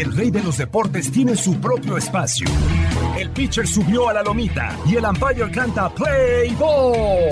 El rey de los deportes tiene su propio espacio. El pitcher subió a la lomita y el umpire canta Play Ball.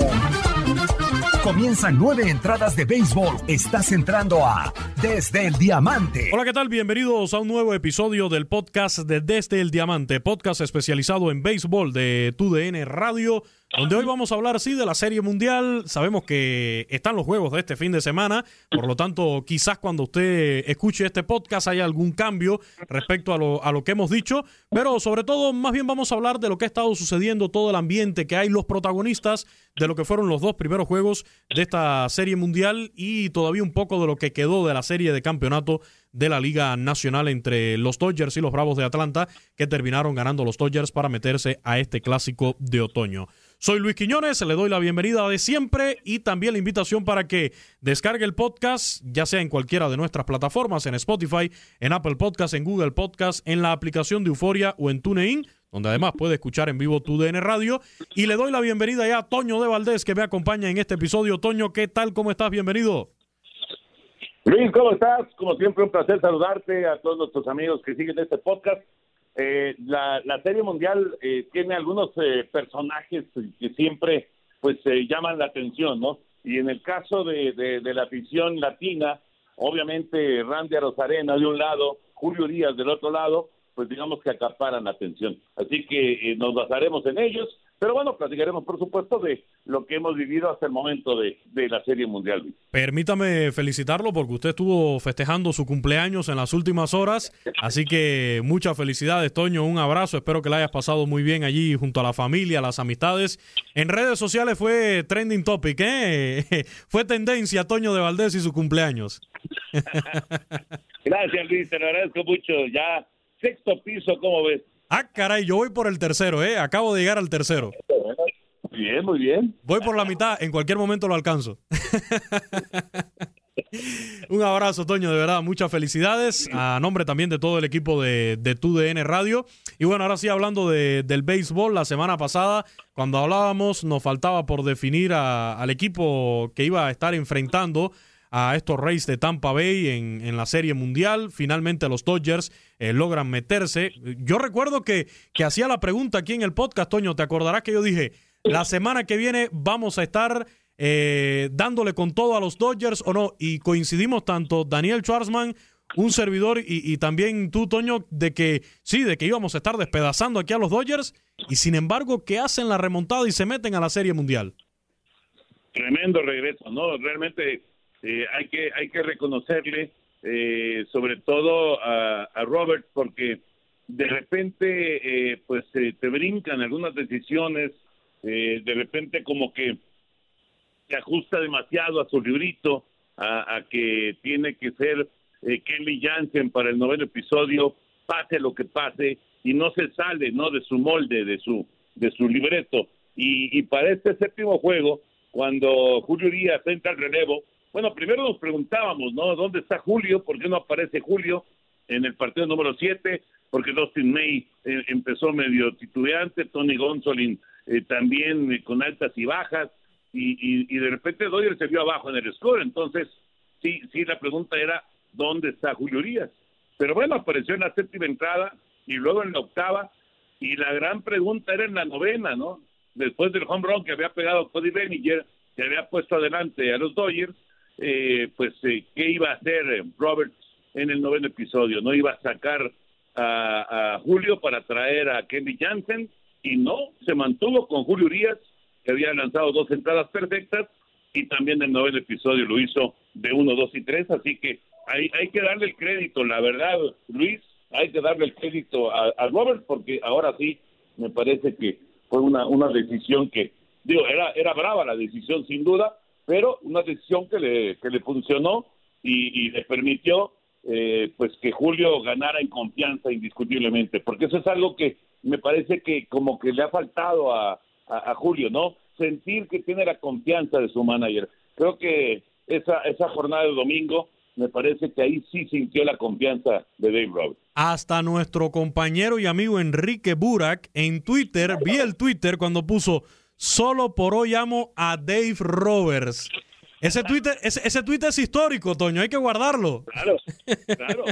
Comienzan nueve entradas de béisbol. Estás entrando a Desde el Diamante. Hola, ¿qué tal? Bienvenidos a un nuevo episodio del podcast de Desde el Diamante, podcast especializado en béisbol de TUDN Radio, donde hoy vamos a hablar, sí, de la Serie Mundial. Sabemos que están los juegos de este fin de semana, por lo tanto, quizás cuando usted escuche este podcast haya algún cambio respecto a lo, a lo que hemos dicho, pero sobre todo, más bien vamos a hablar de lo que ha estado sucediendo, todo el ambiente que hay, los protagonistas de lo que fueron los dos primeros juegos de esta Serie Mundial y todavía un poco de lo que quedó de la serie de campeonato de la Liga Nacional entre los Dodgers y los Bravos de Atlanta, que terminaron ganando los Dodgers para meterse a este clásico de otoño. Soy Luis Quiñones, le doy la bienvenida de siempre y también la invitación para que descargue el podcast, ya sea en cualquiera de nuestras plataformas, en Spotify, en Apple Podcast, en Google Podcast, en la aplicación de Euforia o en TuneIn, donde además puede escuchar en vivo tu DN Radio. Y le doy la bienvenida ya a Toño de Valdés, que me acompaña en este episodio. Toño, ¿qué tal? ¿Cómo estás? Bienvenido. Luis, ¿cómo estás? Como siempre, un placer saludarte a todos nuestros amigos que siguen este podcast. Eh, la, la Serie Mundial eh, tiene algunos eh, personajes que siempre pues llaman la atención, ¿no? Y en el caso de, de, de la afición latina, obviamente Randy Arozarena de un lado, Julio Díaz del otro lado, pues digamos que acaparan la atención. Así que eh, nos basaremos en ellos, pero bueno, platicaremos por supuesto de lo que hemos vivido hasta el momento de, de la Serie Mundial. Permítame felicitarlo porque usted estuvo festejando su cumpleaños en las últimas horas, así que muchas felicidades, Toño, un abrazo, espero que la hayas pasado muy bien allí junto a la familia, las amistades. En redes sociales fue trending topic, ¿eh? fue tendencia Toño de Valdés y su cumpleaños. Gracias Luis, te lo agradezco mucho. Ya sexto piso, ¿cómo ves? Ah, caray, yo voy por el tercero, ¿eh? Acabo de llegar al tercero. Muy bien, muy bien. Voy por la mitad, en cualquier momento lo alcanzo. Un abrazo, Toño, de verdad, muchas felicidades. A nombre también de todo el equipo de, de TUDN Radio. Y bueno, ahora sí, hablando de, del béisbol, la semana pasada, cuando hablábamos, nos faltaba por definir a- al equipo que iba a estar enfrentando a estos Rays de Tampa Bay en, en la Serie Mundial. Finalmente los Dodgers eh, logran meterse. Yo recuerdo que, que hacía la pregunta aquí en el podcast, Toño, ¿te acordarás que yo dije, la semana que viene vamos a estar eh, dándole con todo a los Dodgers o no? Y coincidimos tanto Daniel Schwarzman, un servidor, y, y también tú, Toño, de que sí, de que íbamos a estar despedazando aquí a los Dodgers, y sin embargo que hacen la remontada y se meten a la Serie Mundial. Tremendo regreso, ¿no? Realmente eh, hay que hay que reconocerle eh, sobre todo a, a Robert porque de repente eh, pues te brincan algunas decisiones de repente como que se ajusta demasiado a su librito a, que tiene que ser Kelly Jansen para el noveno episodio pase lo que pase y no se sale no de su molde de su de su libreto. Y, y para este séptimo juego cuando Julio Díaz entra al relevo bueno, primero nos preguntábamos, ¿no? ¿Dónde está Julio? ¿Por qué no aparece Julio en el partido número 7? Porque Dustin May eh, empezó medio titubeante, Tony Gonsolin eh, también eh, con altas y bajas, y, y, de repente Doyer se vio abajo en el score. Entonces, sí, sí, la pregunta era, ¿dónde está Julio Díaz? Pero bueno, apareció en la séptima entrada y luego en la octava, y la gran pregunta era en la novena, ¿no? Después del home run que había pegado Cody Bellinger, que había puesto adelante a los Dodgers, eh, pues, eh, ¿qué iba a hacer Roberts en el noveno episodio? ¿No iba a sacar a, Julio para traer a Kenny Jansen? Y no, se mantuvo con Julio Urias, que había lanzado dos entradas perfectas, y también el noveno episodio lo hizo de uno, dos y tres, así que hay, hay que darle el crédito, la verdad, Luis, hay que darle el crédito a, a Roberts, porque ahora sí me parece que fue una, una decisión que, digo, era, era brava la decisión sin duda, pero una decisión que le, que le funcionó y, le permitió eh, pues que Julio ganara en confianza indiscutiblemente, porque eso es algo que me parece que como que le ha faltado a, a, Julio, ¿no? Sentir que tiene la confianza de su manager. Creo que esa, esa jornada de domingo me parece que ahí sí sintió la confianza de Dave Roberts. Hasta nuestro compañero y amigo Enrique Burak en Twitter, vi el Twitter cuando puso Solo por hoy amo a Dave Roberts. Ese tweet, ese, ese es histórico, Toño, hay que guardarlo. Claro, claro.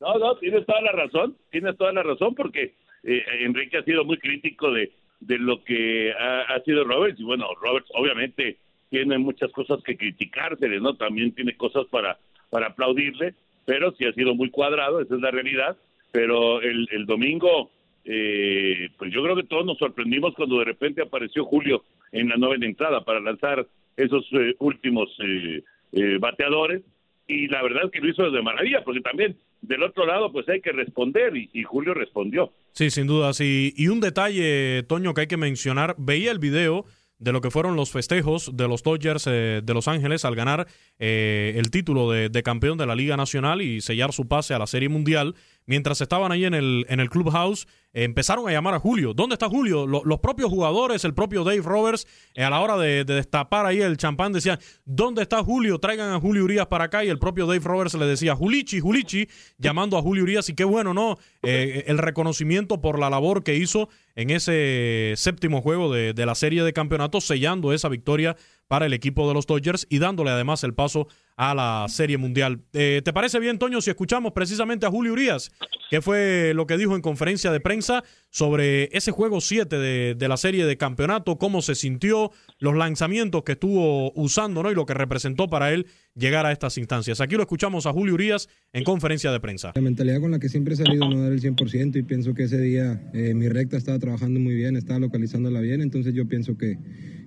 No, no, tienes toda la razón, tienes toda la razón, porque eh, Enrique ha sido muy crítico de, de lo que ha, sido Roberts, y bueno, Roberts obviamente tiene muchas cosas que criticársele, ¿no? También tiene cosas para, para aplaudirle, pero sí ha sido muy cuadrado, esa es la realidad, pero el domingo eh, pues yo creo que todos nos sorprendimos cuando de repente apareció Julio en la novena entrada para lanzar esos eh, últimos eh, eh, bateadores y la verdad es que lo hizo de maravilla porque también del otro lado pues hay que responder y, Julio respondió. Sí, sin duda. Y un detalle, Toño, que hay que mencionar, veía el video de lo que fueron los festejos de los Dodgers de Los Ángeles al ganar el título de, campeón de la Liga Nacional y sellar su pase a la Serie Mundial mientras estaban ahí en el, en el clubhouse, empezaron a llamar a Julio. ¿Dónde está Julio? los propios jugadores, el propio Dave Roberts, eh, a la hora de, destapar ahí el champán, decían, ¿dónde está Julio? Traigan a Julio Urias para acá. Y el propio Dave Roberts le decía, Julichi, Julichi, llamando a Julio Urias. Y qué bueno, ¿no? Eh, el reconocimiento por la labor que hizo en ese séptimo juego de, de la serie de campeonatos, sellando esa victoria para el equipo de los Dodgers y dándole además el paso a la Serie Mundial. Eh, ¿Te parece bien, Toño, si escuchamos precisamente a Julio Urias, que fue lo que dijo en conferencia de prensa sobre ese juego 7 de, de, la serie de campeonato, cómo se sintió, los lanzamientos que estuvo usando ¿no? y lo que representó para él llegar a estas instancias? Aquí lo escuchamos a Julio Urias en conferencia de prensa. La mentalidad con la que siempre he salido no dar el 100% y pienso que ese día eh, mi recta estaba trabajando muy bien, estaba localizándola bien, entonces yo pienso que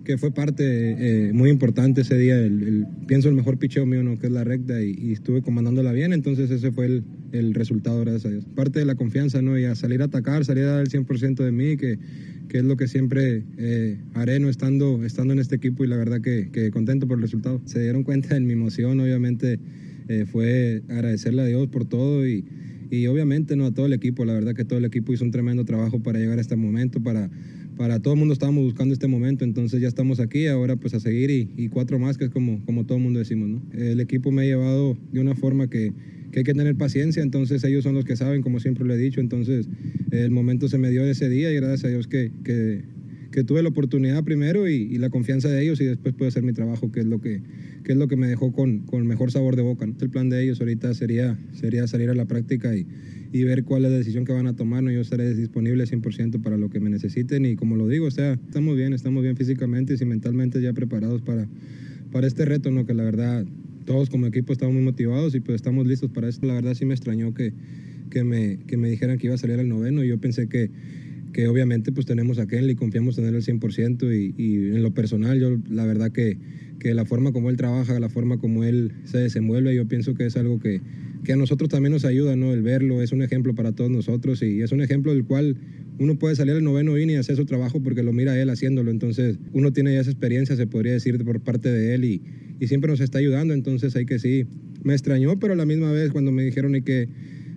que fue parte eh, muy importante ese día. El, pienso el mejor picheo mío, ¿no? que es la recta, y, estuve comandándola bien, entonces ese fue el, el, resultado, gracias a Dios. Parte de la confianza, ¿no? Y a salir a atacar, salir a dar el 100% de mí, que, que, es lo que siempre eh, haré, ¿no? Estando, estando en este equipo y la verdad que, que, contento por el resultado. Se dieron cuenta de mi emoción, obviamente eh, fue agradecerle a Dios por todo y y obviamente no a todo el equipo, la verdad que todo el equipo hizo un tremendo trabajo para llegar a este momento, para, para todo el mundo estábamos buscando este momento, entonces ya estamos aquí, ahora pues a seguir y, cuatro más, que es como, como todo el mundo decimos, ¿no? El equipo me ha llevado de una forma que, que, hay que tener paciencia, entonces ellos son los que saben, como siempre lo he dicho, entonces el momento se me dio ese día y gracias a Dios que, que, que tuve la oportunidad primero y, la confianza de ellos y después pude hacer mi trabajo, que es lo que, que, es lo que me dejó con, con mejor sabor de boca. El plan de ellos ahorita sería, sería salir a la práctica y y ver cuál es la decisión que van a tomar. ¿no? Yo estaré disponible 100% para lo que me necesiten y como lo digo, sea, estamos bien, estamos bien físicamente y mentalmente ya preparados para, para este reto, ¿no? que la verdad todos como equipo estamos muy motivados y pues estamos listos para esto. La verdad sí me extrañó que, que, me, que me dijeran que iba a salir al noveno y yo pensé que que obviamente pues tenemos a Kenley, confiamos en él al 100% y, y en lo personal yo la verdad que, que la forma como él trabaja, la forma como él se desenvuelve, yo pienso que es algo que, que a nosotros también nos ayuda, ¿no? El verlo es un ejemplo para todos nosotros y es un ejemplo del cual uno puede salir al noveno inning y hacer su trabajo porque lo mira él haciéndolo. Entonces, uno tiene ya esa experiencia, se podría decir, por parte de él y, y siempre nos está ayudando. Entonces, hay que sí, me extrañó, pero a la misma vez cuando me dijeron hay que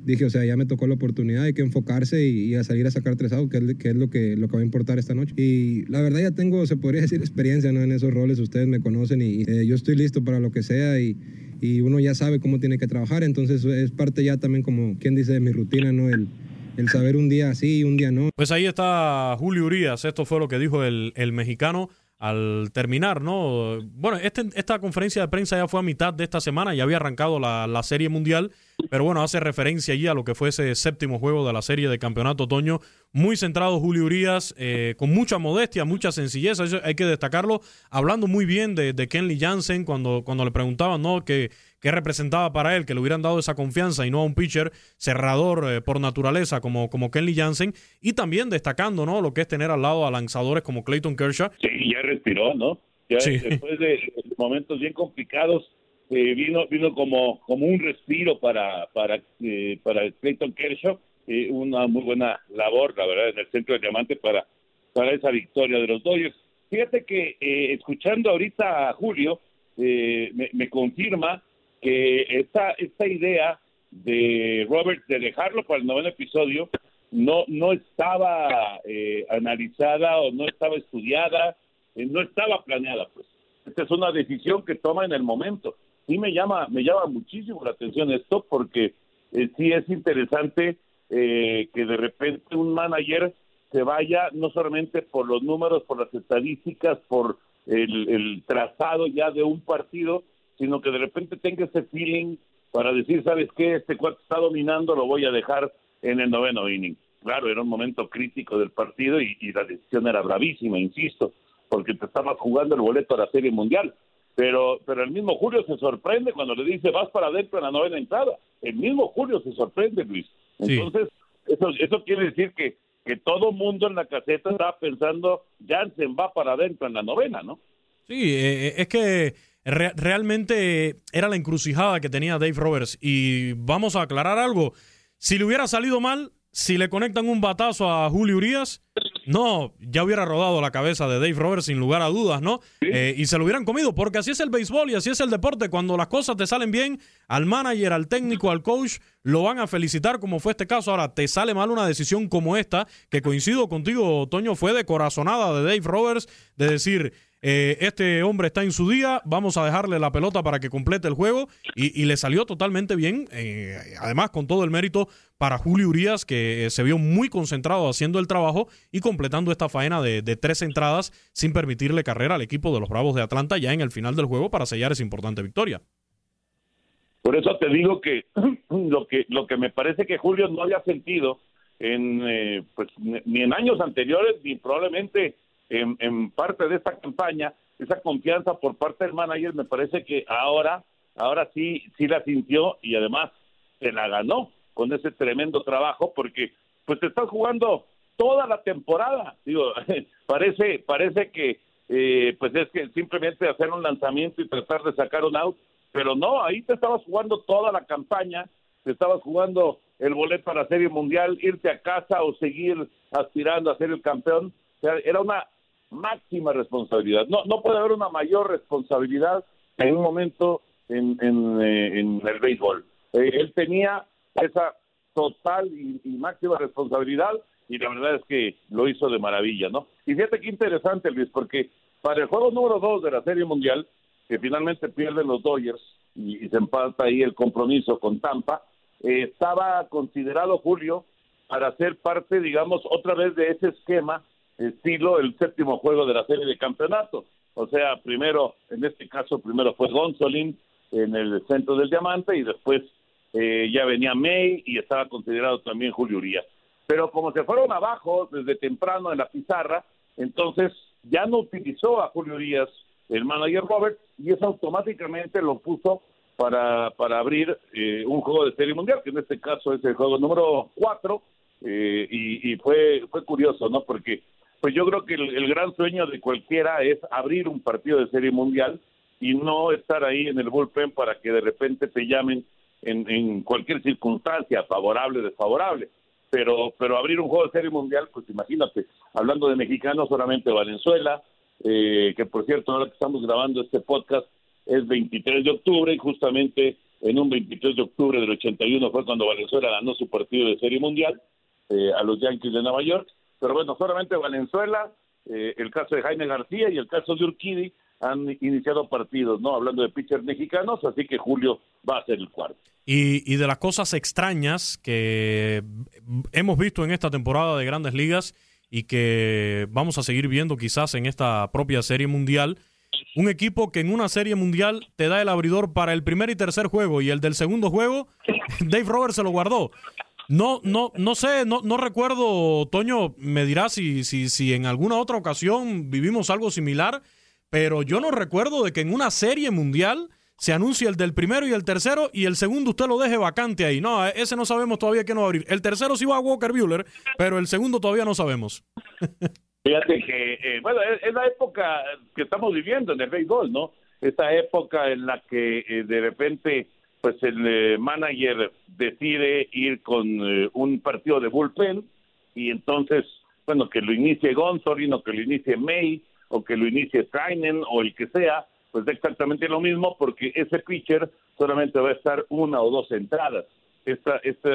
dije, o sea, ya me tocó la oportunidad, hay que enfocarse y, a salir a sacar tres outs, que es, que es, lo, que, lo que va a importar esta noche. Y la verdad ya tengo, se podría decir, experiencia en esos roles, ustedes me conocen y eh, yo estoy listo para lo que sea y, y, uno ya sabe cómo tiene que trabajar, entonces es parte ya también como, quien dice, de mi rutina, ¿no? El, el saber un día sí y un día no. Pues ahí está Julio Urias, esto fue lo que dijo el, el mexicano al terminar, ¿no? Bueno, este, esta conferencia de prensa ya fue a mitad de esta semana, ya había arrancado la, la, Serie Mundial, pero bueno, hace referencia allí a lo que fue ese séptimo juego de la Serie de Campeonato Otoño. Muy centrado Julio Urias, eh, con mucha modestia, mucha sencillez, eso hay que destacarlo, hablando muy bien de, de Kenley Jansen cuando, cuando le preguntaban, ¿no? Que qué representaba para él, que le hubieran dado esa confianza y no a un pitcher cerrador eh, por naturaleza como, como Kenley Jansen, y también destacando ¿no? lo que es tener al lado a lanzadores como Clayton Kershaw. Sí, ya respiró, ¿no? Ya Sí. después de momentos bien complicados, eh, vino vino como, como un respiro para, para, eh, para Clayton Kershaw, eh, una muy buena labor, la verdad, en el centro de diamante para, para esa victoria de los Dodgers. Fíjate que eh, escuchando ahorita a Julio, eh, me, me confirma que esta, esta idea de Robert de dejarlo para el noveno episodio no, no estaba eh, analizada o no estaba estudiada, eh, no estaba planeada, pues. Esta es una decisión que toma en el momento. Sí me llama, me llama muchísimo la atención esto porque eh, sí es interesante eh, que de repente un manager se vaya no solamente por los números, por las estadísticas, por el, el trazado ya de un partido, sino que de repente tenga ese feeling para decir, ¿sabes qué? Este cuarto está dominando, lo voy a dejar en el noveno inning. Claro, era un momento crítico del partido y, y la decisión era bravísima, insisto, porque te estabas jugando el boleto a la Serie Mundial. Pero, pero el mismo Julio se sorprende cuando le dice, vas para adentro en la novena entrada. El mismo Julio se sorprende, Luis. Sí. Entonces, eso, eso quiere decir que, que todo mundo en la caseta está pensando, Jansen va para adentro en la novena, ¿no? Sí, eh, es que re- realmente era la encrucijada que tenía Dave Roberts. Y vamos a aclarar algo. Si le hubiera salido mal, si le conectan un batazo a Julio Urias, no, ya hubiera rodado la cabeza de Dave Roberts sin lugar a dudas, ¿no? Eh, y se lo hubieran comido, porque así es el béisbol y así es el deporte. Cuando las cosas te salen bien, al manager, al técnico, al coach, lo van a felicitar, como fue este caso. Ahora, te sale mal una decisión como esta, que coincido contigo, Toño, fue de corazonada de Dave Roberts, de decir, eh, este hombre está en su día, vamos a dejarle la pelota para que complete el juego y, y le salió totalmente bien, eh, además con todo el mérito para Julio Urias que eh, se vio muy concentrado haciendo el trabajo y completando esta faena de, tres entradas sin permitirle carrera al equipo de los Bravos de Atlanta ya en el final del juego para sellar esa importante victoria. Por eso te digo que lo que lo que me parece que Julio no había sentido en eh, pues ni en años anteriores ni probablemente en, parte de esta campaña esa confianza por parte del manager me parece que ahora ahora sí sí la sintió y además se la ganó con ese tremendo trabajo porque pues te estás jugando toda la temporada digo parece parece que eh, pues es que simplemente hacer un lanzamiento y tratar de sacar un out pero no, ahí te estabas jugando toda la campaña, te estabas jugando el boleto para Serie Mundial, irte a casa o seguir aspirando a ser el campeón. O sea, era una máxima responsabilidad. No, no puede haber una mayor responsabilidad en un momento en, en, eh, el béisbol. Eh, él tenía esa total y, máxima responsabilidad y la verdad es que lo hizo de maravilla, ¿no? Y fíjate qué interesante, Luis, porque para el juego número dos de la Serie Mundial, que finalmente pierden los Dodgers y, y se empata ahí el compromiso con Tampa, eh, estaba considerado Julio para ser parte, digamos, otra vez de ese esquema, estilo el séptimo juego de la serie de campeonato. O sea, primero, en este caso, primero fue Gonzolin en el centro del diamante y después eh, ya venía May y estaba considerado también Julio Urias. Pero como se fueron abajo desde temprano en la pizarra, entonces ya no utilizó a Julio Urias el manager Robert y eso automáticamente lo puso para, para abrir eh, un juego de serie mundial, que en este caso es el juego número 4, eh, y, fue fue curioso, ¿no? Porque pues yo creo que el, gran sueño de cualquiera es abrir un partido de serie mundial y no estar ahí en el bullpen para que de repente te llamen en, en cualquier circunstancia, favorable o desfavorable. Pero, pero abrir un juego de serie mundial, pues imagínate, hablando de mexicanos, solamente Valenzuela, eh, que por cierto, ahora que estamos grabando este podcast, es 23 de octubre y justamente en un 23 de octubre del 81 fue cuando Valenzuela ganó su partido de serie mundial eh, a los Yankees de Nueva York. Pero bueno, solamente Valenzuela, eh, el caso de Jaime García y el caso de Urquidi han iniciado partidos, ¿no? Hablando de pitchers mexicanos, así que Julio va a ser el cuarto. Y, y de las cosas extrañas que hemos visto en esta temporada de Grandes Ligas y que vamos a seguir viendo quizás en esta propia serie mundial, un equipo que en una serie mundial te da el abridor para el primer y tercer juego y el del segundo juego, Dave Roberts se lo guardó. No, no, no sé, no, no recuerdo, Toño, me dirá si, si, si en alguna otra ocasión vivimos algo similar, pero yo no recuerdo de que en una serie mundial se anuncia el del primero y el tercero y el segundo usted lo deje vacante ahí. No, ese no sabemos todavía quién no va a abrir. El tercero sí va a Walker Bueller, pero el segundo todavía no sabemos. Fíjate que, eh, bueno, es, la época que estamos viviendo en el béisbol, ¿no? Esa época en la que eh, de repente, pues el eh, manager decide ir con un partido de bullpen y entonces, bueno, que lo inicie Gonzolin o que lo inicie May o que lo inicie Trainen o el que sea, pues da exactamente lo mismo porque ese pitcher solamente va a estar una o dos entradas. Esta, esta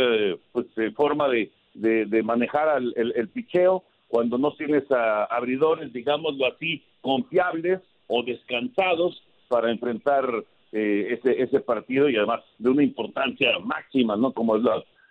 pues, forma de, de, manejar el, el picheo cuando no tienes a abridores, digámoslo así, confiables o descansados para enfrentar eh, ese, ese partido y además de una importancia máxima, ¿no? Como es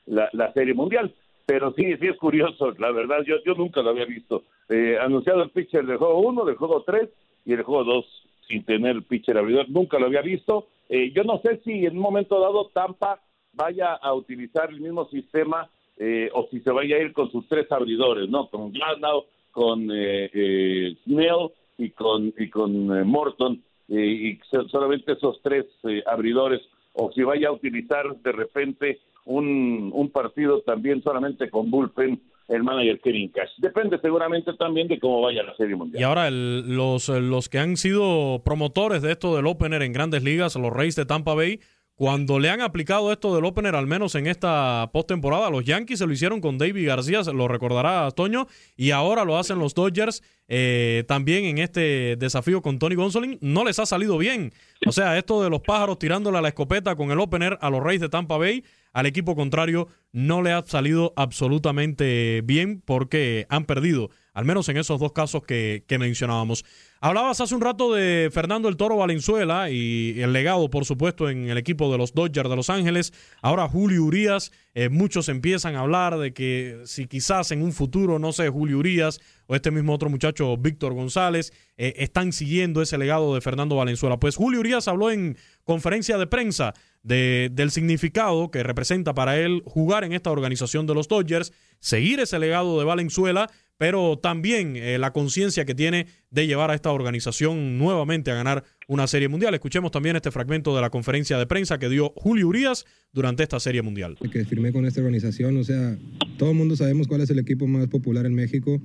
la, la, Serie Mundial. Pero sí, sí es curioso, la verdad, yo, yo nunca lo había visto. Eh, anunciado el pitcher del juego 1, del juego 3 y el juego 2 sin tener pitcher abridor, nunca lo había visto. Eh, yo no sé si en un momento dado Tampa vaya a utilizar el mismo sistema eh, o si se vaya a ir con sus tres abridores, ¿no? Con Glasnow, con eh, eh, Snell y con, y con eh, Morton, y solamente esos tres abridores, o si vaya a utilizar de repente un, un partido también solamente con bullpen el manager Kevin Cash. Depende seguramente también de cómo vaya la Serie Mundial. Y ahora los, los que han sido promotores de esto del opener en grandes ligas, los Reyes de Tampa Bay, cuando le han aplicado esto del opener, al menos en esta postemporada, los Yankees se lo hicieron con David García, lo recordará Toño, y ahora lo hacen los Dodgers eh, también en este desafío con Tony Gonsolin. No les ha salido bien. O sea, esto de los pájaros tirándole a la escopeta con el opener a los Reyes de Tampa Bay, al equipo contrario, no le ha salido absolutamente bien porque han perdido, al menos en esos dos casos que, que mencionábamos. Hablabas hace un rato de Fernando el Toro Valenzuela y el legado, por supuesto, en el equipo de los Dodgers de Los Ángeles. Ahora Julio Urias, eh, muchos empiezan a hablar de que si quizás en un futuro, no sé, Julio Urias o este mismo otro muchacho, Víctor González, eh, están siguiendo ese legado de Fernando Valenzuela. Pues Julio Urias habló en conferencia de prensa de, del significado que representa para él jugar en esta organización de los Dodgers, seguir ese legado de Valenzuela pero también eh, la conciencia que tiene de llevar a esta organización nuevamente a ganar una serie mundial. Escuchemos también este fragmento de la conferencia de prensa que dio Julio Urias durante esta serie mundial. Que firmé con esta organización, o sea, todo el mundo sabemos cuál es el equipo más popular en México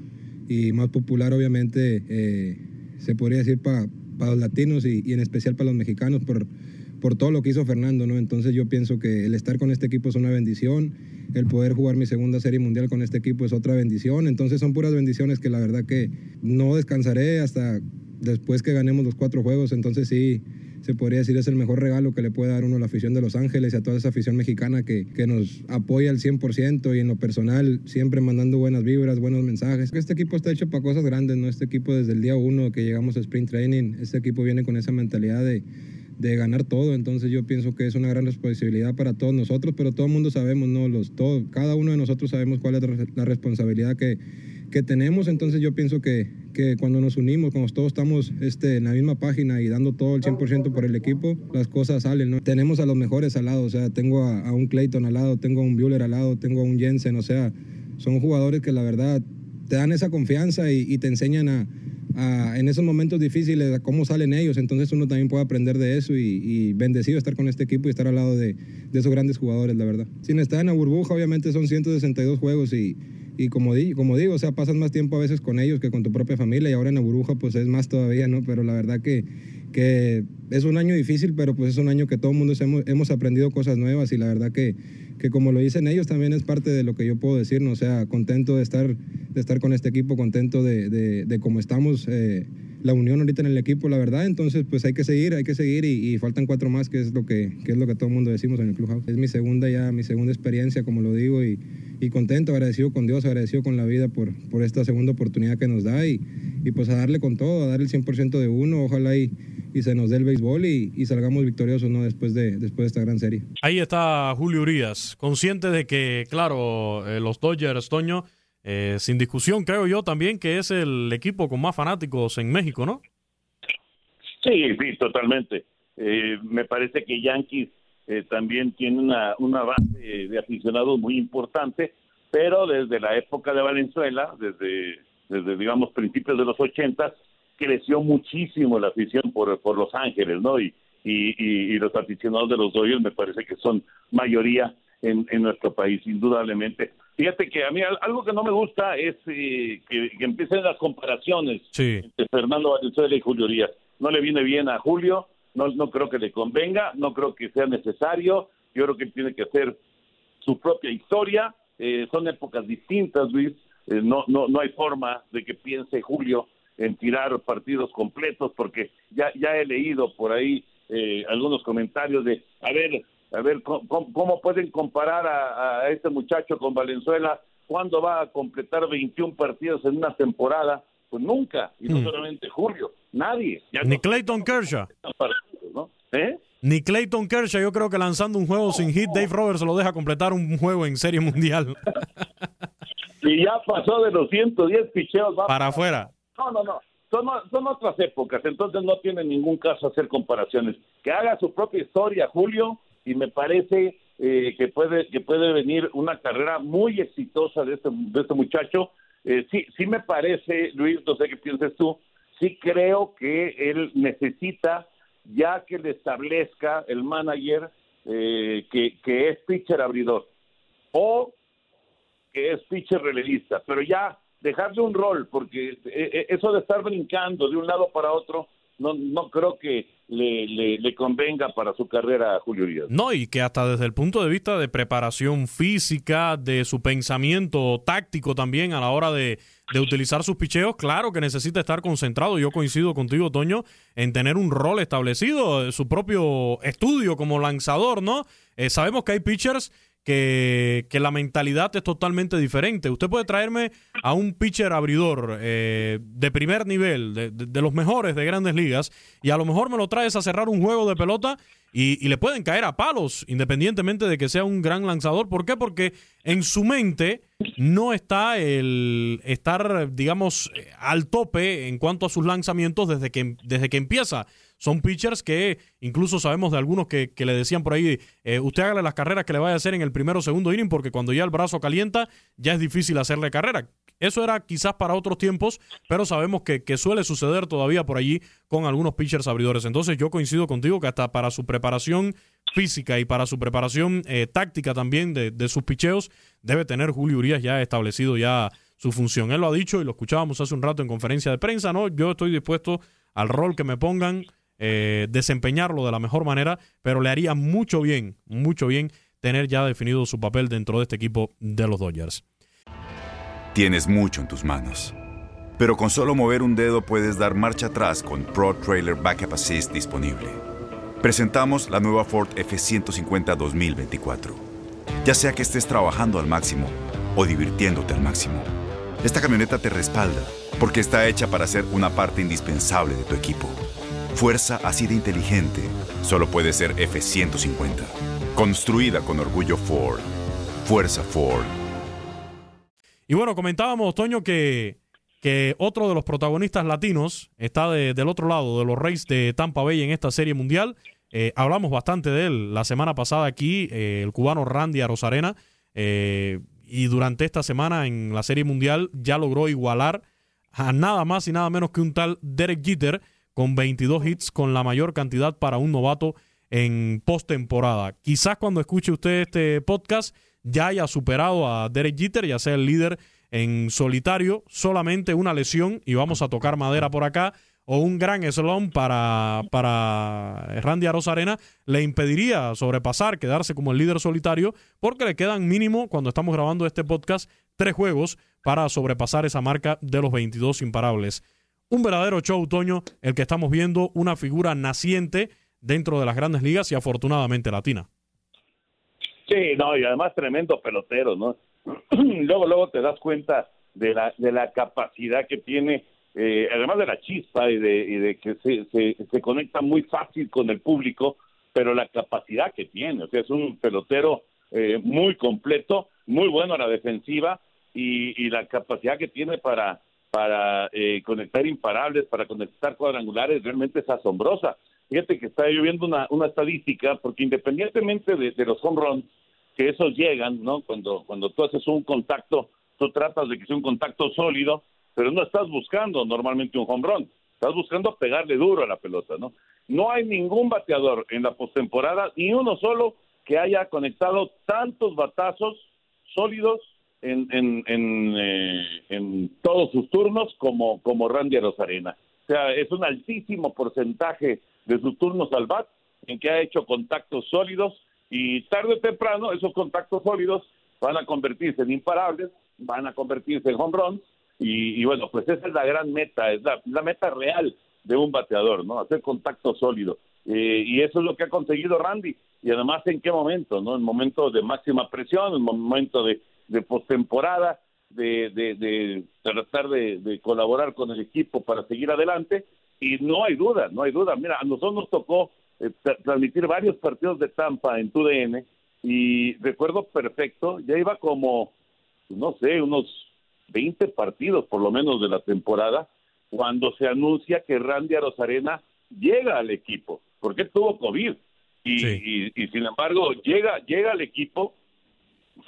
y más popular obviamente eh, se podría decir para los latinos y, y en especial para los mexicanos por por todo lo que hizo Fernando, ¿no? Entonces yo pienso que el estar con este equipo es una bendición, el poder jugar mi segunda serie mundial con este equipo es otra bendición, entonces son puras bendiciones que la verdad que no descansaré hasta después que ganemos los cuatro juegos, entonces sí, se podría decir es el mejor regalo que le puede dar uno a la afición de Los Ángeles y a toda esa afición mexicana que, que nos apoya al 100% y en lo personal siempre mandando buenas vibras, buenos mensajes. Este equipo está hecho para cosas grandes, ¿no? Este equipo desde el día uno que llegamos a Sprint Training, este equipo viene con esa mentalidad de de ganar todo. Entonces yo pienso que es una gran responsabilidad para todos nosotros, pero todo el mundo sabemos, ¿no? Los, todo, cada uno de nosotros sabemos cuál es la responsabilidad que, que tenemos. Entonces yo pienso que, que, cuando nos unimos, cuando todos estamos este, en la misma página y dando todo el 100% por el equipo, las cosas salen, ¿no? Tenemos a los mejores al lado, o sea, tengo a, un Clayton al lado, tengo a un Bueller al lado, tengo a un Jensen, o sea, son jugadores que la verdad te dan esa confianza y, y te enseñan a en esos momentos difíciles a cómo salen ellos. Entonces uno también puede aprender de eso y, bendecido estar con este equipo y estar al lado de, de, esos grandes jugadores, la verdad. Sin estar en la burbuja, obviamente son 162 juegos y, y como, di, como digo, o sea, pasas más tiempo a veces con ellos que con tu propia familia y ahora en la burbuja pues es más todavía, ¿no? Pero la verdad que, que es un año difícil, pero pues es un año que todo el mundo hemos, hemos aprendido cosas nuevas y la verdad que, que como lo dicen ellos también es parte de lo que yo puedo decir, ¿no? O sea, contento de estar, de estar con este equipo, contento de, de, cómo estamos. Eh, la unión ahorita en el equipo, la verdad. Entonces, pues hay que seguir, hay que seguir y, faltan cuatro más, que es lo que, que, es lo que todo el mundo decimos en el clubhouse. Es mi segunda ya, mi segunda experiencia, como lo digo, y, y, contento, agradecido con Dios, agradecido con la vida por, por esta segunda oportunidad que nos da y, y pues a darle con todo, a dar el 100% de uno, ojalá y, y se nos dé el béisbol y, y, salgamos victoriosos ¿no? después, de, después de esta gran serie. Ahí está Julio Urias, consciente de que, claro, eh, los Dodgers, Toño, eh, sin discusión, creo yo también que es el equipo con más fanáticos en México, ¿no? Sí, sí, totalmente. Eh, me parece que Yankees eh, también tiene una, una base de aficionados muy importante, pero desde la época de Valenzuela, desde, desde digamos, principios de los ochentas, creció muchísimo la afición por, por Los Ángeles, ¿no? Y, y, y, los aficionados de los Dodgers me parece que son mayoría en, en nuestro país, indudablemente. Fíjate que a mí algo que no me gusta es eh, que, empiecen las comparaciones entre Fernando Valenzuela y Julio Díaz. No le viene bien a Julio, no, no creo que le convenga, no creo que sea necesario. Yo creo que tiene que hacer su propia historia. Eh, son épocas distintas, Luis. Eh, no, no, no hay forma de que piense Julio en tirar partidos completos, porque ya, ya he leído por ahí algunos comentarios de, a ver, a ver cómo, pueden comparar a, este muchacho con Valenzuela, cuándo va a completar 21 partidos en una temporada, pues nunca, y no hmm. solamente Julio, nadie. Ni Clayton Kershaw. ¿Eh? Ni Clayton Kershaw, yo creo que lanzando un juego sin hit, Dave Roberts lo deja completar un juego en Serie Mundial. y ya pasó de los 110 picheos. Para afuera. No, no, no. Son, son otras épocas, entonces no tiene ningún caso hacer comparaciones. Que haga su propia historia, Julio, y me parece eh, que puede que puede venir una carrera muy exitosa de este, de este muchacho. Eh, sí, sí me parece, Luis, no sé qué piensas tú, sí creo que él necesita ya que le establezca el manager eh, que, que es pitcher abridor o que es pitcher relevista, pero ya dejarle un rol, porque eso de estar brincando de un lado para otro, no, no creo que le, le, convenga para su carrera a Julio Urias. No, y que hasta desde el punto de vista de preparación física, de su pensamiento táctico también a la hora de, de utilizar sus picheos, claro que necesita estar concentrado. Yo coincido contigo, Toño, en tener un rol establecido, su propio estudio como lanzador, ¿no? Eh, sabemos que hay pitchers que, que, la mentalidad es totalmente diferente. Usted puede traerme a un pitcher abridor eh, de primer nivel, de, de, los mejores de grandes ligas, y a lo mejor me lo traes a cerrar un juego de pelota y, y, le pueden caer a palos, independientemente de que sea un gran lanzador. ¿Por qué? Porque en su mente no está el estar, digamos, al tope en cuanto a sus lanzamientos desde que, desde que empieza son pitchers que incluso sabemos de algunos que, le decían por ahí, eh, usted hágale las carreras que le vaya a hacer en el primero o segundo inning porque cuando ya el brazo calienta ya es difícil hacerle carrera. Eso era quizás para otros tiempos, pero sabemos que, suele suceder todavía por allí con algunos pitchers abridores. Entonces yo coincido contigo que hasta para su preparación física y para su preparación eh, táctica también de, de sus picheos debe tener Julio Urias ya establecido ya su función. Él lo ha dicho y lo escuchábamos hace un rato en conferencia de prensa, ¿no? Yo estoy dispuesto al rol que me pongan eh, desempeñarlo de la mejor manera, pero le haría mucho bien, mucho bien tener ya definido su papel dentro de este equipo de los Dodgers. Tienes mucho en tus manos, pero con solo mover un dedo puedes dar marcha atrás con Pro Trailer Backup Assist disponible. Presentamos la nueva Ford F150 2024. Ya sea que estés trabajando al máximo o divirtiéndote al máximo, esta camioneta te respalda porque está hecha para ser una parte indispensable de tu equipo. Fuerza así de inteligente solo puede ser F-150. Construida con orgullo Ford. Fuerza Ford. Y bueno, comentábamos, Toño, que, que otro de los protagonistas latinos está del otro lado de los Reyes de Tampa Bay en esta serie mundial. Eh, hablamos bastante de él la semana pasada aquí, eh, el cubano Randy Arozarena. Eh, y durante esta semana en la serie mundial ya logró igualar a nada más y nada menos que un tal Derek Jeter con 22 hits, con la mayor cantidad para un novato en postemporada. Quizás cuando escuche usted este podcast ya haya superado a Derek Jeter, ya sea el líder en solitario, solamente una lesión, y vamos a tocar madera por acá, o un gran slump para, para Randy Arozarena le impediría sobrepasar, quedarse como el líder solitario, porque le quedan mínimo, cuando estamos grabando este podcast, tres juegos para sobrepasar esa marca de los 22 imparables. Un verdadero show, Toño, el que estamos viendo, una figura naciente dentro de las grandes ligas y afortunadamente latina. Sí, no, y además tremendo pelotero, ¿no? luego, luego te das cuenta de la, de la capacidad que tiene, eh, además de la chispa y de, y de que se, se, conecta muy fácil con el público, pero la capacidad que tiene, o sea, es un pelotero eh, muy completo, muy bueno a la defensiva y la capacidad que tiene para, para eh, conectar imparables, para conectar cuadrangulares, realmente es asombrosa. Fíjate que está lloviendo una, estadística, porque independientemente de, de los home runs, que esos llegan, ¿no? Cuando, cuando tú haces un contacto, tú tratas de que sea un contacto sólido, pero no estás buscando normalmente un home run, estás buscando pegarle duro a la pelota, ¿no? No hay ningún bateador en la postemporada, ni uno solo, que haya conectado tantos batazos sólidos en, en, en, eh, en todos sus turnos como, como Randy Rosarena. O sea, es un altísimo porcentaje de sus turnos al bat en que ha hecho contactos sólidos y tarde o temprano esos contactos sólidos van a convertirse en imparables, van a convertirse en home runs y, bueno, pues esa es la gran meta, es la, meta real de un bateador, ¿no? Hacer contacto sólido. Eh, y eso es lo que ha conseguido Randy. Y además, ¿en qué momento? ¿no? En momentos de máxima presión, en momento de, de postemporada, de, de, de, tratar de, de colaborar con el equipo para seguir adelante. Y no hay duda, no hay duda. Mira, a nosotros nos tocó eh, transmitir varios partidos de Tampa en TUDN y recuerdo perfecto, ya iba como, no sé, unos 20 partidos por lo menos de la temporada cuando se anuncia que Randy Arozarena llega al equipo, porque tuvo COVID y, sí. y, y, sin embargo llega, llega al equipo,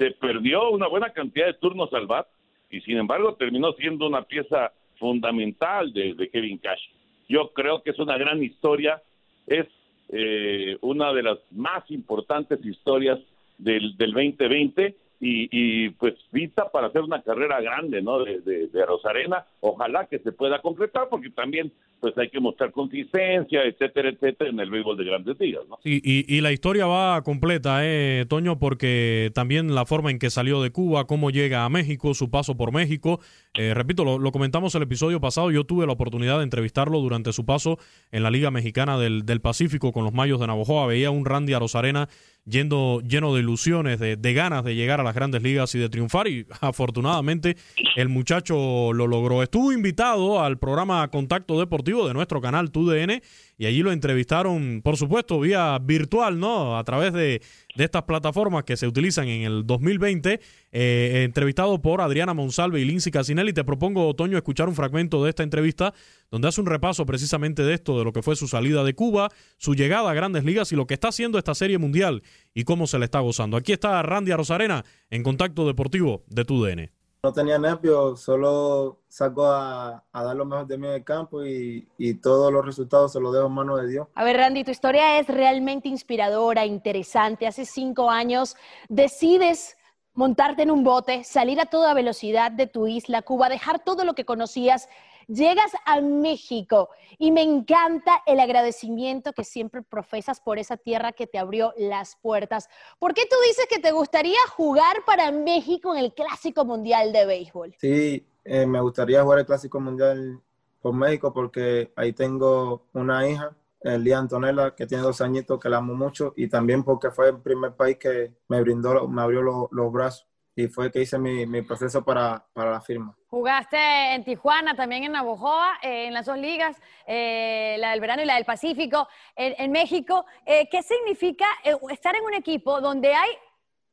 se perdió una buena cantidad de turnos al bat y sin embargo terminó siendo una pieza fundamental de, Kevin Cash. Yo creo que es una gran historia, es eh, una de las más importantes historias del, del 2020 y, y, pues vista para hacer una carrera grande, ¿no? De, Rosarena, ojalá que se pueda concretar porque también pues hay que mostrar consistencia, etcétera, etcétera, en el béisbol de grandes ligas, ¿no? Sí, y, y, la historia va completa, ¿eh, Toño? Porque también la forma en que salió de Cuba, cómo llega a México, su paso por México. Eh, repito, lo, lo, comentamos el episodio pasado, yo tuve la oportunidad de entrevistarlo durante su paso en la Liga Mexicana del, del Pacífico con los Mayos de Navojoa. Veía un Randy a Rosarena yendo lleno de ilusiones, de, de, ganas de llegar a las grandes ligas y de triunfar y afortunadamente el muchacho lo logró. Estuvo invitado al programa Contacto Deportivo de nuestro canal TUDN y allí lo entrevistaron, por supuesto, vía virtual, ¿no? A través de, de estas plataformas que se utilizan en el 2020, eh, entrevistado por Adriana Monsalve y Lindsay Casinelli. Te propongo, Otoño, escuchar un fragmento de esta entrevista donde hace un repaso precisamente de esto, de lo que fue su salida de Cuba, su llegada a grandes ligas y lo que está haciendo esta serie mundial y cómo se le está gozando. Aquí está Randy Rosarena en Contacto Deportivo de TUDN. No tenía nervios, solo saco a, dar lo mejor de mí en el campo y, y, todos los resultados se los dejo en manos de Dios. A ver, Randy, tu historia es realmente inspiradora, interesante. Hace cinco años decides montarte en un bote, salir a toda velocidad de tu isla, Cuba, dejar todo lo que conocías llegas a México y me encanta el agradecimiento que siempre profesas por esa tierra que te abrió las puertas. ¿Por qué tú dices que te gustaría jugar para México en el Clásico Mundial de Béisbol? Sí, eh, me gustaría jugar el Clásico Mundial por México porque ahí tengo una hija, Elia Antonella, que tiene dos añitos, que la amo mucho, y también porque fue el primer país que me brindó, me abrió los brazos y fue que hice mi, mi proceso para, para, la firma. Jugaste en Tijuana, también en Navojoa, eh, en las dos ligas, eh, la del verano y la del Pacífico, en, en México. Eh, ¿Qué significa eh, estar en un equipo donde hay,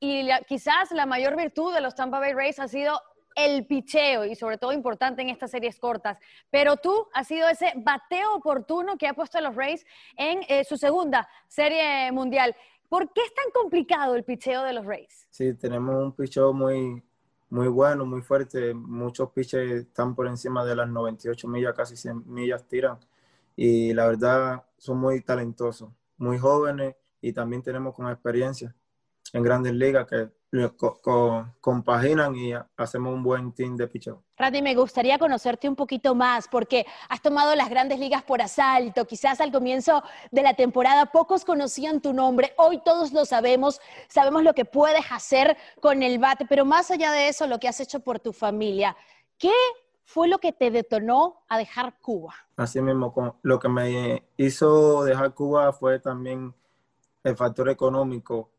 y la, quizás la mayor virtud de los Tampa Bay Rays ha sido el picheo y sobre todo importante en estas series cortas. Pero tú has sido ese bateo oportuno que ha puesto a los Rays en eh, su segunda serie mundial. ¿Por qué es tan complicado el picheo de los Rays? Sí, tenemos un picheo muy, muy bueno, muy fuerte. Muchos pitches están por encima de las 98 millas, casi 100 millas tiran. Y la verdad, son muy talentosos, muy jóvenes y también tenemos con experiencia en grandes ligas que compaginan y hacemos un buen team de picheo. Randy, me gustaría conocerte un poquito más porque has tomado las grandes ligas por asalto. Quizás al comienzo de la temporada pocos conocían tu nombre. Hoy todos lo sabemos, sabemos lo que puedes hacer con el bate, pero más allá de eso, lo que has hecho por tu familia. ¿Qué fue lo que te detonó a dejar Cuba? Así mismo, lo que me hizo dejar Cuba fue también el factor económico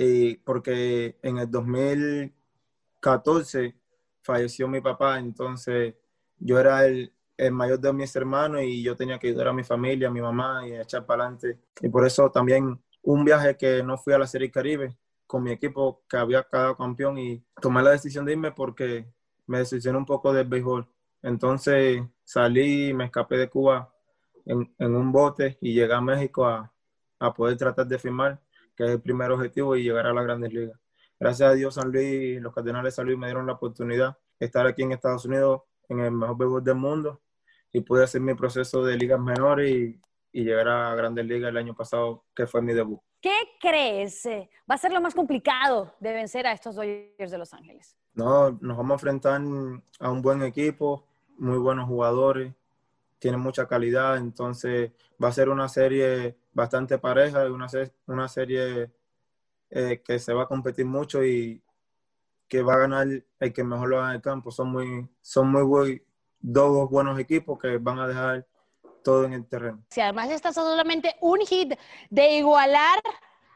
y porque en el 2014 falleció mi papá, entonces yo era el, el, mayor de mis hermanos y yo tenía que ayudar a mi familia, a mi mamá y echar para adelante. Y por eso también un viaje que no fui a la Serie Caribe con mi equipo que había quedado campeón y tomé la decisión de irme porque me decepcioné un poco del béisbol. Entonces salí, me escapé de Cuba en, en un bote y llegué a México a, a poder tratar de firmar que es el primer objetivo y llegar a las grandes ligas. Gracias a Dios, San Luis, los Cardenales de San Luis me dieron la oportunidad de estar aquí en Estados Unidos en el mejor béisbol del mundo y pude hacer mi proceso de ligas menores y, y llegar a grandes ligas el año pasado, que fue mi debut. ¿Qué crees eh, va a ser lo más complicado de vencer a estos Dodgers de Los Ángeles? No, nos vamos a enfrentar a un buen equipo, muy buenos jugadores, tienen mucha calidad, entonces va a ser una serie bastante pareja, una, una serie eh, que se va a competir mucho y que va a ganar el que mejor lo haga en el campo. Son muy, son muy dos buenos equipos que van a dejar todo en el terreno. Si además está solamente un hit de igualar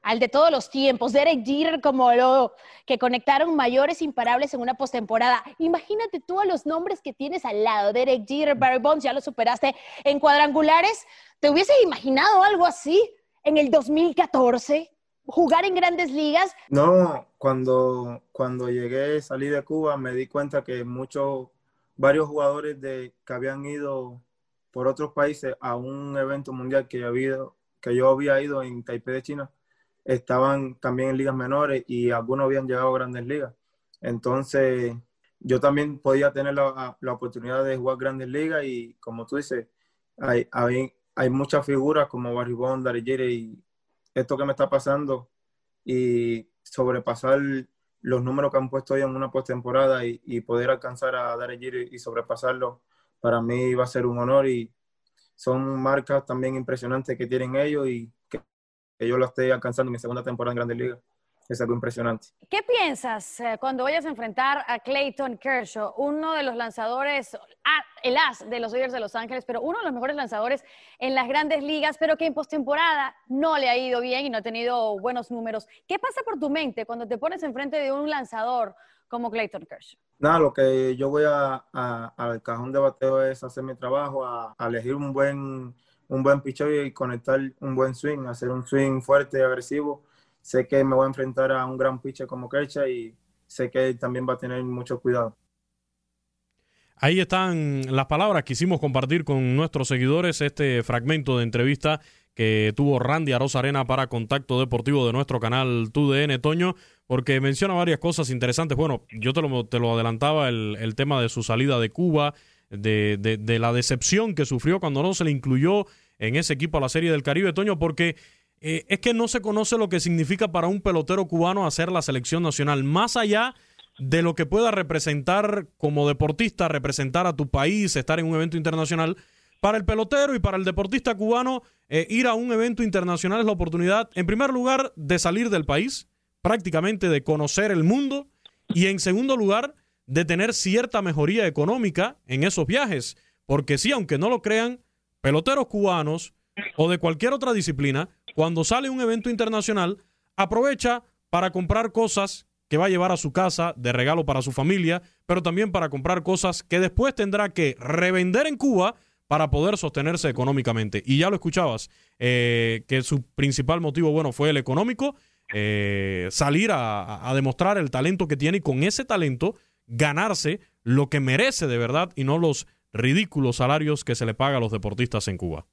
al de todos los tiempos, Derek Jeter como lo que conectaron mayores imparables en una postemporada. Imagínate tú a los nombres que tienes al lado, Derek Jeter, Barry Bonds, ya lo superaste en cuadrangulares. ¿Te hubieses imaginado algo así en el 2014? ¿Jugar en grandes ligas? No, cuando, cuando llegué, salí de Cuba, me di cuenta que muchos, varios jugadores de, que habían ido por otros países a un evento mundial que, había, que yo había ido en Taipei de China, estaban también en ligas menores y algunos habían llegado a grandes ligas. Entonces, yo también podía tener la, la oportunidad de jugar grandes ligas y como tú dices, hay, hay, hay muchas figuras como Barry Bond, y esto que me está pasando y sobrepasar los números que han puesto hoy en una postemporada y, poder alcanzar a Darry y sobrepasarlo, para mí va a ser un honor y son marcas también impresionantes que tienen ellos y que yo lo esté alcanzando en mi segunda temporada en Grandes Ligas. Es algo impresionante. ¿Qué piensas eh, cuando vayas a enfrentar a Clayton Kershaw, uno de los lanzadores, ah, el as de los Dodgers de Los Ángeles, pero uno de los mejores lanzadores en las grandes ligas, pero que en postemporada no le ha ido bien y no ha tenido buenos números? ¿Qué pasa por tu mente cuando te pones enfrente de un lanzador como Clayton Kershaw? Nada, lo que yo voy al cajón de bateo es hacer mi trabajo, a elegir un buen un buen picheo y conectar un buen swing, hacer un swing fuerte y agresivo. Sé que me voy a enfrentar a un gran pitcher como Kershaw y sé que también va a tener mucho cuidado. Ahí están las palabras que hicimos compartir con nuestros seguidores, este fragmento de entrevista que tuvo Randy Arosa Arena para Contacto Deportivo de nuestro canal TUDN, Toño, porque menciona varias cosas interesantes. Bueno, yo te lo, te lo adelantaba, el, el tema de su salida de Cuba, de, de, la decepción que sufrió cuando no se le incluyó en ese equipo a la Serie del Caribe, Toño, porque eh, es que no se conoce lo que significa para un pelotero cubano hacer la selección nacional, más allá de lo que pueda representar como deportista, representar a tu país, estar en un evento internacional. Para el pelotero y para el deportista cubano, eh, ir a un evento internacional es la oportunidad, en primer lugar, de salir del país, prácticamente de conocer el mundo, y en segundo lugar, de tener cierta mejoría económica en esos viajes. Porque sí, aunque no lo crean, peloteros cubanos o de cualquier otra disciplina, cuando sale un evento internacional, aprovecha para comprar cosas que va a llevar a su casa de regalo para su familia, pero también para comprar cosas que después tendrá que revender en Cuba para poder sostenerse económicamente. Y ya lo escuchabas, eh, que su principal motivo, bueno, fue el económico, eh, salir a, a demostrar el talento que tiene y con ese talento ganarse lo que merece de verdad y no los ridículos salarios que se le paga a los deportistas en Cuba.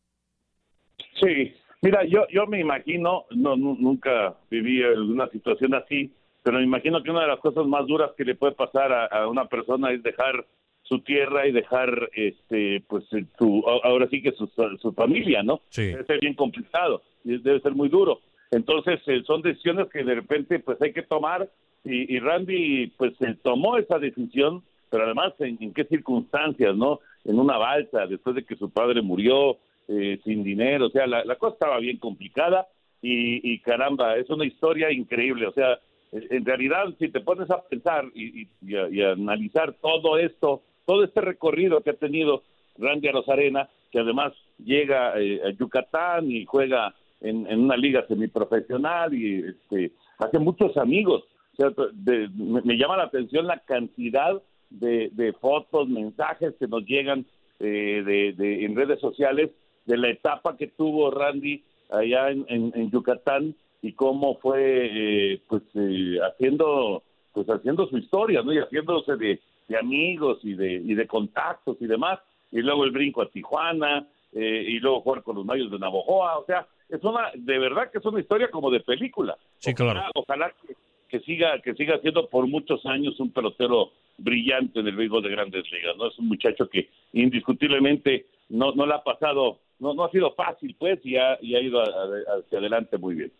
Sí, mira, yo, yo me imagino, no, nunca viví una situación así, pero me imagino que una de las cosas más duras que le puede pasar a, una persona es dejar su tierra y dejar, este, pues, su, ahora sí que su, su familia, ¿no? Debe ser bien complicado, debe ser muy duro. Entonces, eh, son decisiones que de repente, pues, hay que tomar y, y Randy, pues, tomó esa decisión, pero además, ¿en, qué circunstancias, no? En una balsa, después de que su padre murió, eh, sin dinero, o sea, la, la cosa estaba bien complicada y, y caramba, es una historia increíble, o sea, en realidad, si te pones a pensar y, a, analizar todo esto, todo este recorrido que ha tenido Randy Rosarena, que además llega eh, a Yucatán y juega en, una liga semiprofesional y este, hace muchos amigos. me, llama la atención la cantidad de, fotos, mensajes que nos llegan eh, de, en redes sociales de la etapa que tuvo Randy allá en Yucatán y cómo fue eh, pues eh, haciendo pues haciendo su historia no y haciéndose de, amigos y de y de contactos y demás. Y luego el brinco a Tijuana eh, y luego jugar con los Mayos de Navojoa. O sea es una de verdad que es una historia como de película. Sí claro. Ojalá, que, siga que siga siendo por muchos años un pelotero brillante en el béisbol de Grandes Ligas no es un muchacho que indiscutiblemente no no le ha pasado no no ha sido fácil pues y ha, y ha ido hacia adelante muy bien.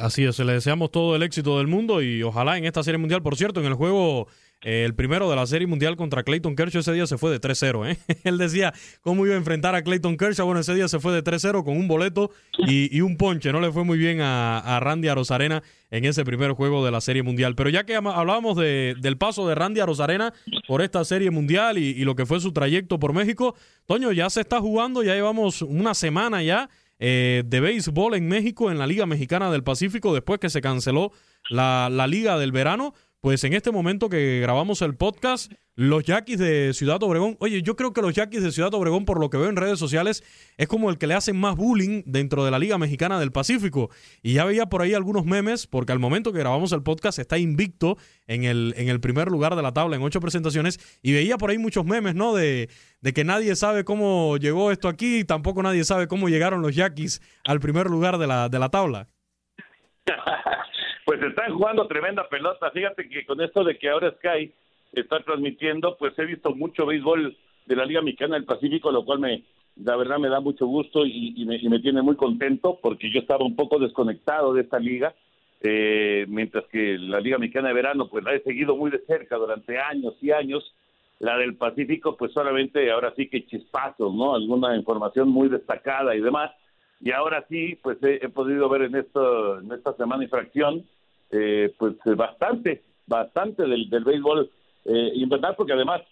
Así es, le deseamos todo el éxito del mundo y ojalá en esta serie mundial, por cierto, en el juego, el primero de la serie mundial contra Clayton Kershaw, ese día se fue de 3-0. ¿eh? Él decía cómo iba a enfrentar a Clayton Kershaw. Bueno, ese día se fue de 3-0 con un boleto y, un ponche. No le fue muy bien a, a Randy Arozarena en ese primer juego de la serie mundial. Pero ya que hablábamos de, del paso de Randy Arozarena por esta serie mundial y, lo que fue su trayecto por México, Toño, ya se está jugando, ya llevamos una semana ya eh, de béisbol en México, en la Liga Mexicana del Pacífico, después que se canceló la Liga del Verano. Pues en este momento que grabamos el podcast, los Yaquis de Ciudad Obregón, oye, yo creo que los Yaquis de Ciudad Obregón, por lo que veo en redes sociales, es como el que le hacen más bullying dentro de la Liga Mexicana del Pacífico. Y ya veía por ahí algunos memes, porque al momento que grabamos el podcast está invicto en el, en el primer lugar de la tabla en ocho presentaciones. Y veía por ahí muchos memes, ¿no? De, de que nadie sabe cómo llegó esto aquí, tampoco nadie sabe cómo llegaron los Yaquis al primer lugar de la, de la tabla. pues están jugando tremenda pelota. Fíjate que con esto de que ahora Sky está transmitiendo, pues he visto mucho béisbol de la Liga Mexicana del Pacífico, lo cual me, la verdad me da mucho gusto y, me, tiene muy contento porque yo estaba un poco desconectado de esta liga, eh, mientras que la Liga Mexicana de Verano, pues la he seguido muy de cerca durante años y años. La del Pacífico, pues solamente ahora sí que chispazos, ¿no? Alguna información muy destacada y demás. Y ahora sí, pues he, podido ver en, esto, en esta semana y fracción eh, pues eh, bastante, bastante del, del béisbol eh, porque además,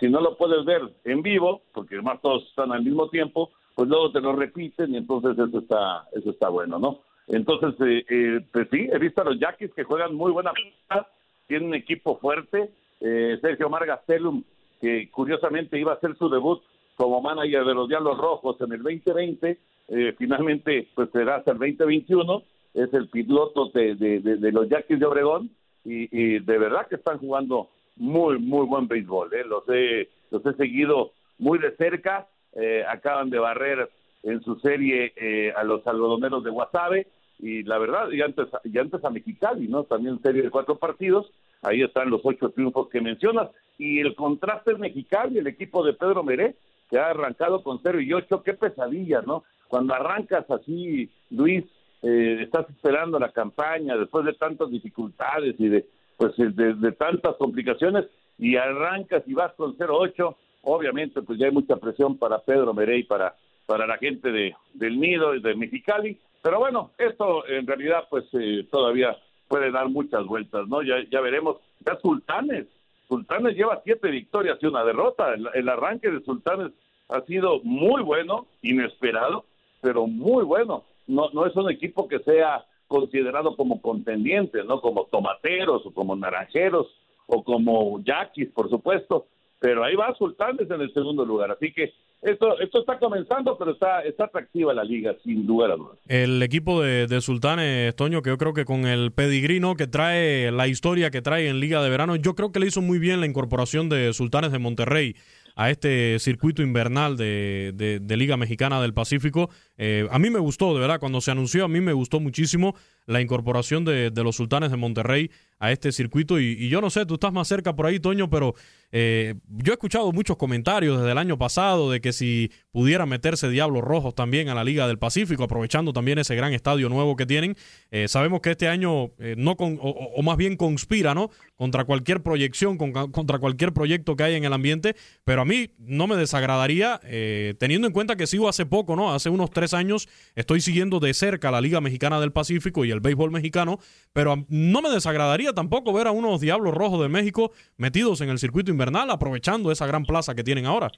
si, no lo puedes ver en vivo, porque además todos están al mismo tiempo, pues luego te lo repiten y entonces eso está, eso está bueno, ¿no? Entonces, eh, eh, pues sí, he visto a los Yaquis que juegan muy buena pelota, tienen un equipo fuerte, eh, Sergio Margastelum, que curiosamente iba a hacer su debut como manager de los Diablos Rojos en el 2020, eh, finalmente pues será hasta el 2021, es el piloto de, de, los Yaquis de Obregón y, de verdad que están jugando muy, muy buen béisbol. ¿eh? Los, he, los he seguido muy de cerca, eh, acaban de barrer en su serie eh, a los algodoneros de Guasave y la verdad, y antes, y antes a Mexicali, ¿no? También serie de cuatro partidos, ahí están los ocho triunfos que mencionas y el contraste es Mexicali, el equipo de Pedro Meré, que ha arrancado con cero y ocho, qué pesadilla, ¿no? Cuando arrancas así, Luis, eh, estás esperando la campaña después de tantas dificultades y de pues de, tantas complicaciones y arrancas y vas con 0-8, obviamente pues ya hay mucha presión para Pedro Merey, para, para la gente de, del Nido y de Mexicali, pero bueno, esto en realidad pues eh, todavía puede dar muchas vueltas, ¿no? Ya, ya veremos, ya Sultanes, Sultanes lleva siete victorias y una derrota, el arranque de Sultanes ha sido muy bueno, inesperado, pero muy bueno no, no es un equipo que sea considerado como contendiente, ¿no? Como tomateros o como naranjeros o como yaquis, por supuesto, pero ahí va Sultanes en el segundo lugar, así que esto, esto está comenzando, pero está, está atractiva la liga, sin lugar a dudas. El equipo de, de Sultanes, Toño, que yo creo que con el pedigrino que trae, la historia que trae en Liga de Verano, yo creo que le hizo muy bien la incorporación de Sultanes de Monterrey a este circuito invernal de, de, Liga Mexicana del Pacífico. Eh, a mí me gustó, de verdad, cuando se anunció, a mí me gustó muchísimo la incorporación de, de los sultanes de Monterrey a este circuito. Y, y, yo no sé, tú estás más cerca por ahí, Toño, pero eh, yo he escuchado muchos comentarios desde el año pasado de que si pudiera meterse Diablos Rojos también a la Liga del Pacífico, aprovechando también ese gran estadio nuevo que tienen, eh, sabemos que este año eh, no con, o, más bien conspira, ¿no? Contra cualquier proyección, contra cualquier proyecto que haya en el ambiente, pero a mí no me desagradaría, teniendo en cuenta que sigo hace poco, ¿no? Hace unos tres años estoy siguiendo de cerca la Liga Mexicana del Pacífico y el béisbol mexicano, pero no me desagradaría tampoco ver a unos Diablos Rojos de México metidos en el circuito invernal aprovechando esa gran plaza que tienen ahora?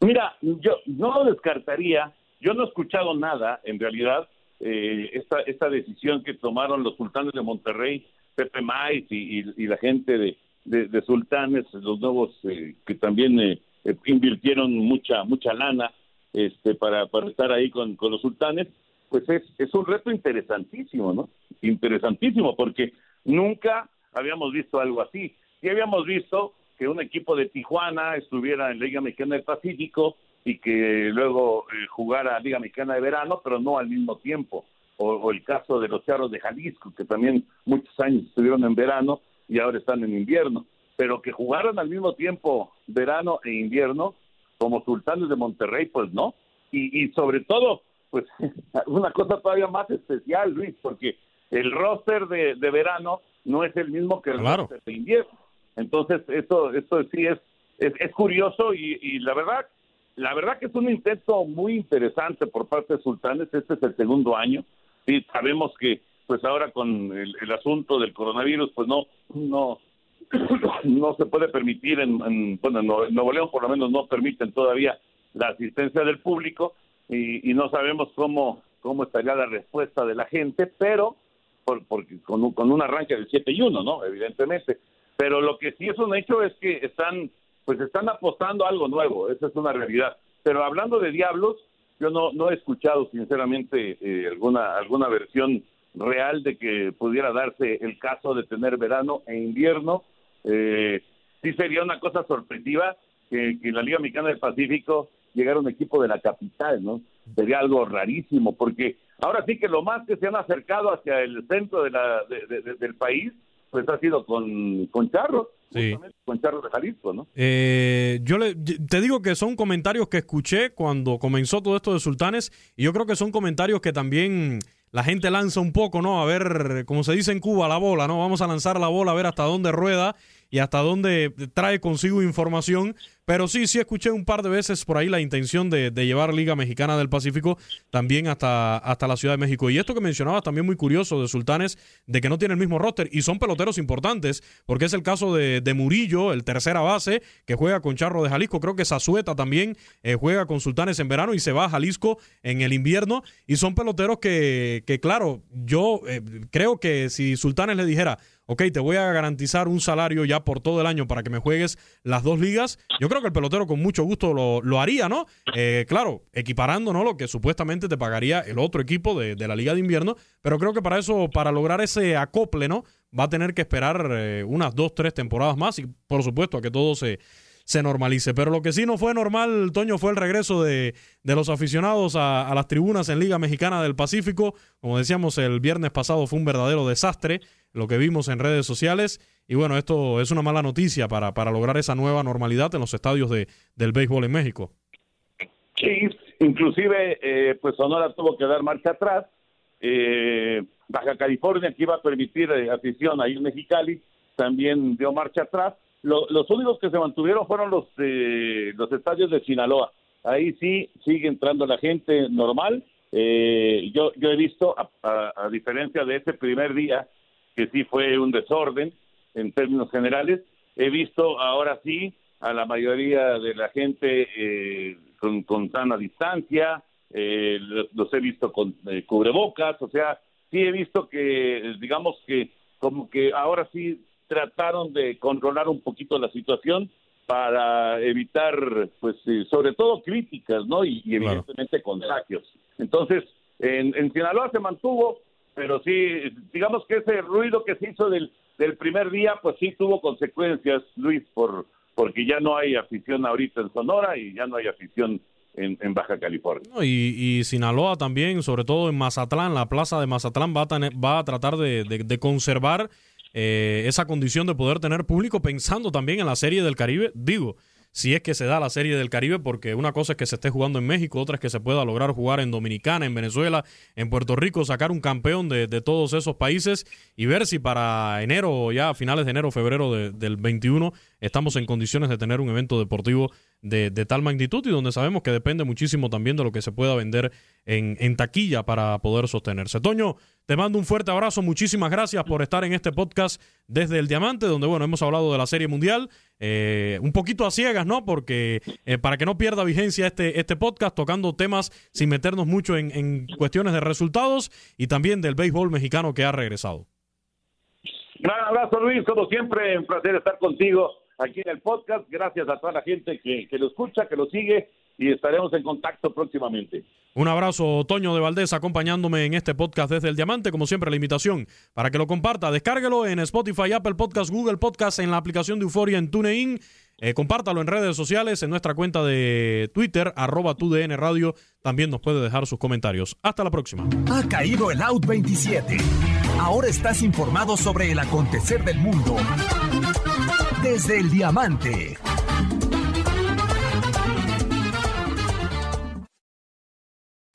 Mira, yo no lo descartaría. Yo no he escuchado nada, en realidad, eh, esta, esta decisión que tomaron los sultanes de Monterrey, Pepe Mais y, la gente de, de, sultanes, los nuevos eh, que también eh, invirtieron mucha mucha lana este para, para estar ahí con, con los sultanes, pues es, es un reto interesantísimo, ¿no? Interesantísimo, porque nunca habíamos visto algo así. Ya habíamos visto que un equipo de Tijuana estuviera en Liga Mexicana del Pacífico y que luego eh, jugara Liga Mexicana de Verano, pero no al mismo tiempo. O, el caso de los Charros de Jalisco, que también muchos años estuvieron en verano y ahora están en invierno. Pero que jugaran al mismo tiempo verano e invierno, como Sultanes de Monterrey, pues no. Y, y sobre todo, pues una cosa todavía más especial, Luis, porque el roster de, de verano no es el mismo que el roster de invierno. Entonces, esto, esto sí es, es, curioso y, la verdad, la verdad que es un intento muy interesante por parte de Sultanes. Este es el segundo año. Sí, sabemos que, pues ahora con el, asunto del coronavirus, pues no, no, no se puede permitir en, bueno, en Nuevo León por lo menos no permiten todavía la asistencia del público y, no sabemos cómo, cómo estaría la respuesta de la gente, pero por, porque con un, con un arranque del 7 y 1, ¿no? Evidentemente pero lo que sí es un hecho es que están pues están apostando a algo nuevo, esa es una realidad. Pero hablando de diablos, yo no no he escuchado sinceramente eh, alguna alguna versión real de que pudiera darse el caso de tener verano e invierno. Eh, sí sería una cosa sorpresiva que, que en la Liga Mexicana del Pacífico llegara un equipo de la capital, ¿no? Sería algo rarísimo, porque ahora sí que lo más que se han acercado hacia el centro de la, del país pues ha sido con, con Charros. Con Charros de Jalisco, ¿no? Eh, yo le, te digo que son comentarios que escuché cuando comenzó todo esto de Sultanes y yo creo que son comentarios que también la gente lanza un poco, ¿no? A ver, como se dice en Cuba, la bola, ¿no? Vamos a lanzar la bola a ver hasta dónde rueda y hasta dónde trae consigo información. Pero sí, sí escuché un par de veces por ahí la intención de, llevar Liga Mexicana del Pacífico también hasta, hasta la Ciudad de México. Y esto que mencionabas también muy curioso de Sultanes, de que no tiene el mismo roster y son peloteros importantes, porque es el caso de, Murillo, el tercera base, que juega con Charro de Jalisco. Creo que Zazueta también eh, juega con Sultanes en verano y se va a Jalisco en el invierno. Y son peloteros que, que claro, yo eh, creo que si Sultanes le dijera, ok, te voy a garantizar un salario ya por todo el año para que me juegues las dos ligas, yo que el pelotero con mucho gusto lo, haría, ¿no? Eh, claro, equiparando, ¿no? Lo que supuestamente te pagaría el otro equipo de, la liga de invierno, pero creo que para eso, para lograr ese acople, ¿no? Va a tener que esperar eh, unas dos, tres temporadas más y por supuesto a que todo se, se normalice. Pero lo que sí no fue normal, Toño, fue el regreso de, de los aficionados a, a, las tribunas en Liga Mexicana del Pacífico. Como decíamos, el viernes pasado fue un verdadero desastre lo que vimos en redes sociales. Y bueno, esto es una mala noticia para, para lograr esa nueva normalidad en los estadios de, del béisbol en México. Sí, inclusive eh, pues Sonora tuvo que dar marcha atrás. Eh, Baja California, que iba a permitir eh, afición ahí en Mexicali, también dio marcha atrás. los únicos que se mantuvieron fueron los, los estadios de Sinaloa. Ahí sí sigue entrando la gente normal. yo, yo he visto, a diferencia de ese primer día, que sí fue un desorden en términos generales. He visto ahora sí a la mayoría de la gente eh, con, con, sana distancia, eh, los, he visto con eh, cubrebocas, o sea, sí he visto que, digamos que como que ahora sí trataron de controlar un poquito la situación para evitar, pues, sobre todo críticas, ¿no? Y, evidentemente contagios. Entonces, en, en Sinaloa se mantuvo, pero sí, digamos que ese ruido que se hizo del, del primer día, pues sí tuvo consecuencias, Luis, por, porque ya no hay afición ahorita en Sonora y ya no hay afición en, en Baja California. y, Sinaloa también, sobre todo en Mazatlán, la plaza de Mazatlán va a, tratar de, de, de conservar eh, esa condición de poder tener público pensando también en la Serie del Caribe. Digo, si es que se da la Serie del Caribe, porque una cosa es que se esté jugando en México, otra es que se pueda lograr jugar en Dominicana, en Venezuela, en Puerto Rico, sacar un campeón de, de todos esos países y ver si para enero ya finales de enero, febrero de, del 21, estamos en condiciones de tener un evento deportivo de, tal magnitud y donde sabemos que depende muchísimo también de lo que se pueda vender en, en taquilla para poder sostenerse. Toño, te mando un fuerte abrazo, muchísimas gracias por estar en este podcast desde el Diamante, donde bueno, hemos hablado de la Serie Mundial, eh, un poquito a ciegas, ¿no? Porque eh, para que no pierda vigencia este, este podcast, tocando temas sin meternos mucho en, en cuestiones de resultados y también del béisbol mexicano que ha regresado. Gran abrazo Luis, como siempre, un placer estar contigo aquí en el podcast. Gracias a toda la gente que, que lo escucha, que lo sigue y estaremos en contacto próximamente. Un abrazo, Toño de Valdés, acompañándome en este podcast desde el Diamante. Como siempre, la invitación para que lo comparta. Descárguelo en Spotify, Apple Podcast, Google Podcast, en la aplicación de Euforia en TuneIn. Eh, compártalo en redes sociales, en nuestra cuenta de Twitter, arroba TUDN Radio. También nos puede dejar sus comentarios. Hasta la próxima. Ha caído el Out 27. Ahora estás informado sobre el acontecer del mundo. Desde el Diamante.